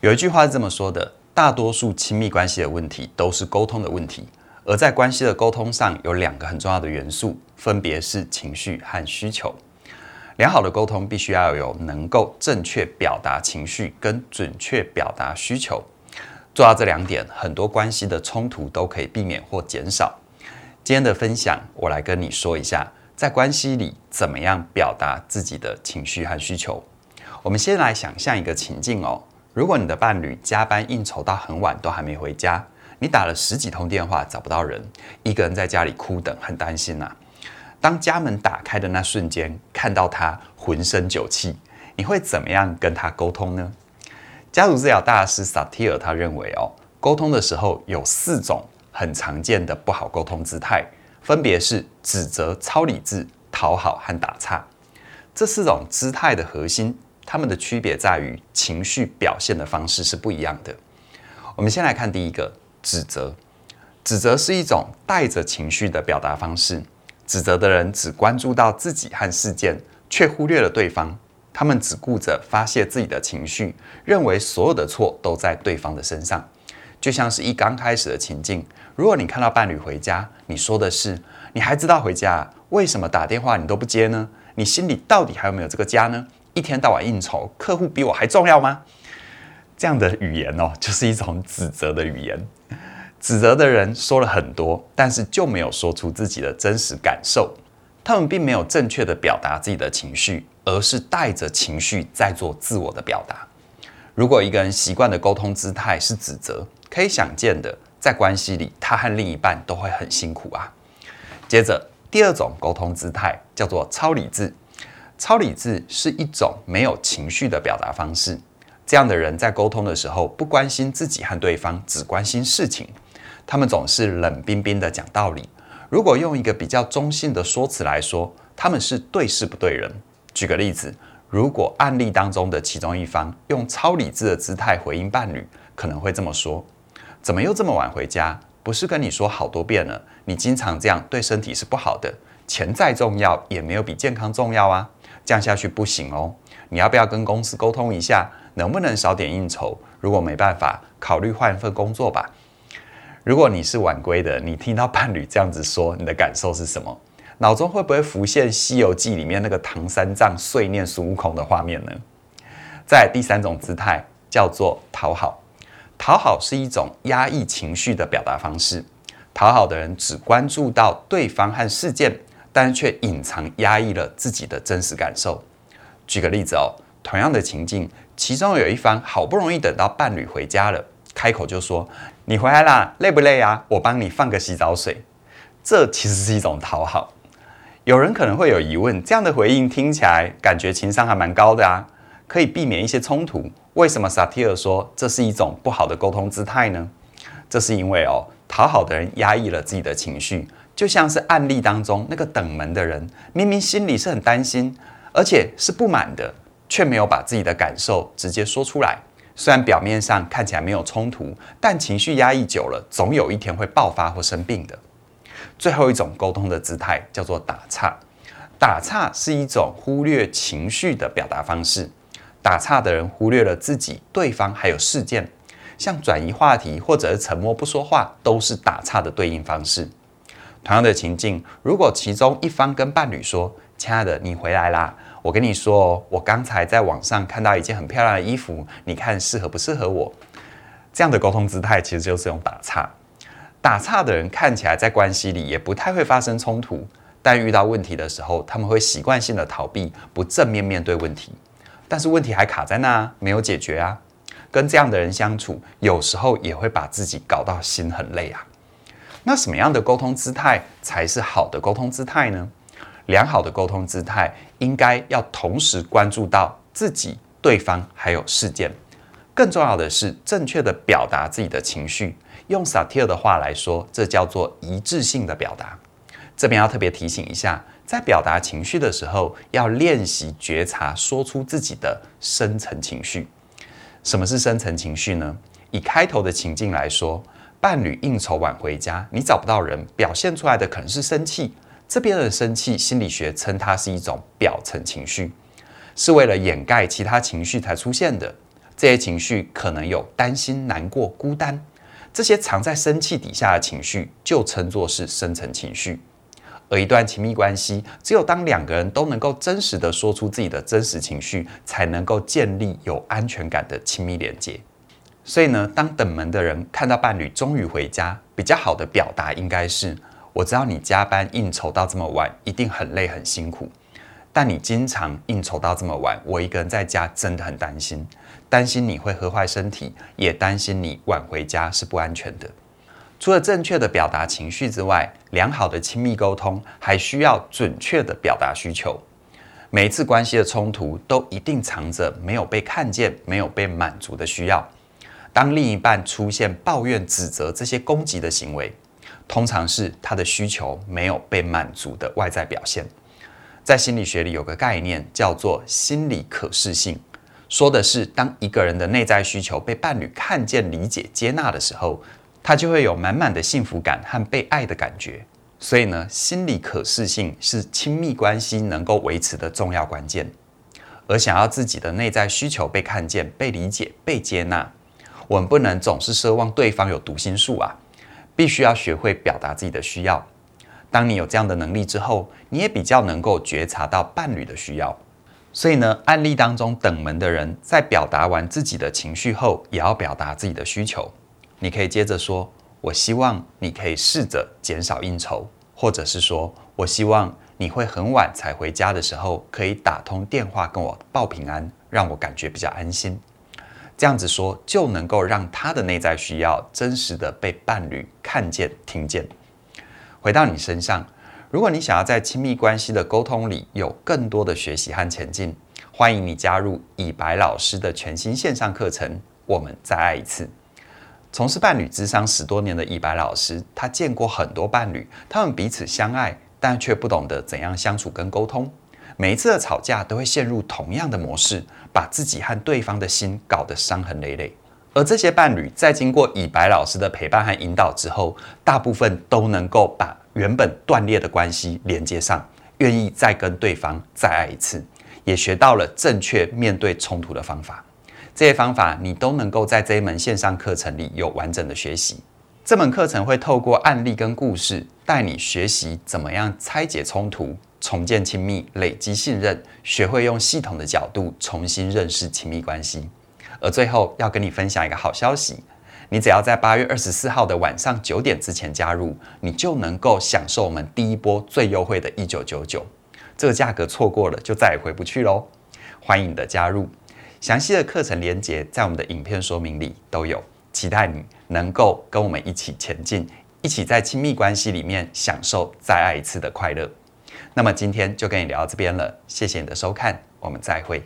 有一句话是这么说的：大多数亲密关系的问题都是沟通的问题，而在关系的沟通上有两个很重要的元素，分别是情绪和需求。良好的沟通必须要有能够正确表达情绪跟准确表达需求，做到这两点，很多关系的冲突都可以避免或减少。今天的分享，我来跟你说一下，在关系里怎么样表达自己的情绪和需求。我们先来想象一个情境哦，如果你的伴侣加班应酬到很晚都还没回家，你打了十几通电话找不到人，一个人在家里哭等，很担心呐。当家门打开的那瞬间，看到他浑身酒气，你会怎么样跟他沟通呢？家族治疗大师萨提尔他认为哦，沟通的时候有四种。很常见的不好沟通姿态，分别是指责、超理智、讨好和打岔。这四种姿态的核心，他们的区别在于情绪表现的方式是不一样的。我们先来看第一个，指责。指责是一种带着情绪的表达方式。指责的人只关注到自己和事件，却忽略了对方。他们只顾着发泄自己的情绪，认为所有的错都在对方的身上。就像是一刚开始的情境，如果你看到伴侣回家，你说的是“你还知道回家？为什么打电话你都不接呢？你心里到底还有没有这个家呢？一天到晚应酬，客户比我还重要吗？”这样的语言哦，就是一种指责的语言。指责的人说了很多，但是就没有说出自己的真实感受。他们并没有正确的表达自己的情绪，而是带着情绪在做自我的表达。如果一个人习惯的沟通姿态是指责，可以想见的，在关系里，他和另一半都会很辛苦啊。接着，第二种沟通姿态叫做超理智。超理智是一种没有情绪的表达方式。这样的人在沟通的时候，不关心自己和对方，只关心事情。他们总是冷冰冰的讲道理。如果用一个比较中性的说辞来说，他们是对事不对人。举个例子。如果案例当中的其中一方用超理智的姿态回应伴侣，可能会这么说：“怎么又这么晚回家？不是跟你说好多遍了，你经常这样对身体是不好的。钱再重要也没有比健康重要啊！这样下去不行哦。你要不要跟公司沟通一下，能不能少点应酬？如果没办法，考虑换一份工作吧。”如果你是晚归的，你听到伴侣这样子说，你的感受是什么？脑中会不会浮现《西游记》里面那个唐三藏碎念孙悟空的画面呢？在第三种姿态叫做讨好，讨好是一种压抑情绪的表达方式。讨好的人只关注到对方和事件，但却隐藏压抑了自己的真实感受。举个例子哦，同样的情境，其中有一方好不容易等到伴侣回家了，开口就说：“你回来啦，累不累啊？我帮你放个洗澡水。”这其实是一种讨好。有人可能会有疑问，这样的回应听起来感觉情商还蛮高的啊，可以避免一些冲突。为什么萨提尔说这是一种不好的沟通姿态呢？这是因为哦，讨好的人压抑了自己的情绪，就像是案例当中那个等门的人，明明心里是很担心，而且是不满的，却没有把自己的感受直接说出来。虽然表面上看起来没有冲突，但情绪压抑久了，总有一天会爆发或生病的。最后一种沟通的姿态叫做打岔，打岔是一种忽略情绪的表达方式。打岔的人忽略了自己、对方还有事件，像转移话题或者是沉默不说话，都是打岔的对应方式。同样的情境，如果其中一方跟伴侣说：“亲爱的，你回来啦！我跟你说，我刚才在网上看到一件很漂亮的衣服，你看适合不适合我？”这样的沟通姿态其实就是用打岔。打岔的人看起来在关系里也不太会发生冲突，但遇到问题的时候，他们会习惯性的逃避，不正面面对问题。但是问题还卡在那，没有解决啊。跟这样的人相处，有时候也会把自己搞到心很累啊。那什么样的沟通姿态才是好的沟通姿态呢？良好的沟通姿态应该要同时关注到自己、对方还有事件。更重要的是，正确的表达自己的情绪。用萨提尔的话来说，这叫做一致性的表达。这边要特别提醒一下，在表达情绪的时候，要练习觉察，说出自己的深层情绪。什么是深层情绪呢？以开头的情境来说，伴侣应酬晚回家，你找不到人，表现出来的可能是生气。这边的生气，心理学称它是一种表层情绪，是为了掩盖其他情绪才出现的。这些情绪可能有担心、难过、孤单，这些藏在生气底下的情绪就称作是深层情绪。而一段亲密关系，只有当两个人都能够真实的说出自己的真实情绪，才能够建立有安全感的亲密连接。所以呢，当等门的人看到伴侣终于回家，比较好的表达应该是：我知道你加班应酬到这么晚，一定很累很辛苦。但你经常应酬到这么晚，我一个人在家真的很担心，担心你会喝坏身体，也担心你晚回家是不安全的。除了正确的表达情绪之外，良好的亲密沟通还需要准确的表达需求。每一次关系的冲突都一定藏着没有被看见、没有被满足的需要。当另一半出现抱怨、指责这些攻击的行为，通常是他的需求没有被满足的外在表现。在心理学里有个概念叫做心理可视性，说的是当一个人的内在需求被伴侣看见、理解、接纳的时候。他就会有满满的幸福感和被爱的感觉，所以呢，心理可视性是亲密关系能够维持的重要关键。而想要自己的内在需求被看见、被理解、被接纳，我们不能总是奢望对方有读心术啊，必须要学会表达自己的需要。当你有这样的能力之后，你也比较能够觉察到伴侣的需要。所以呢，案例当中等门的人在表达完自己的情绪后，也要表达自己的需求。你可以接着说：“我希望你可以试着减少应酬，或者是说我希望你会很晚才回家的时候，可以打通电话跟我报平安，让我感觉比较安心。这样子说就能够让他的内在需要真实的被伴侣看见、听见。回到你身上，如果你想要在亲密关系的沟通里有更多的学习和前进，欢迎你加入以白老师的全新线上课程。我们再爱一次。”从事伴侣咨商十多年的以白老师，他见过很多伴侣，他们彼此相爱，但却不懂得怎样相处跟沟通。每一次的吵架都会陷入同样的模式，把自己和对方的心搞得伤痕累累。而这些伴侣在经过以白老师的陪伴和引导之后，大部分都能够把原本断裂的关系连接上，愿意再跟对方再爱一次，也学到了正确面对冲突的方法。这些方法你都能够在这一门线上课程里有完整的学习。这门课程会透过案例跟故事，带你学习怎么样拆解冲突、重建亲密、累积信任，学会用系统的角度重新认识亲密关系。而最后要跟你分享一个好消息，你只要在八月二十四号的晚上九点之前加入，你就能够享受我们第一波最优惠的一九九九。这个价格错过了就再也回不去喽！欢迎你的加入。详细的课程连结在我们的影片说明里都有，期待你能够跟我们一起前进，一起在亲密关系里面享受再爱一次的快乐。那么今天就跟你聊到这边了，谢谢你的收看，我们再会。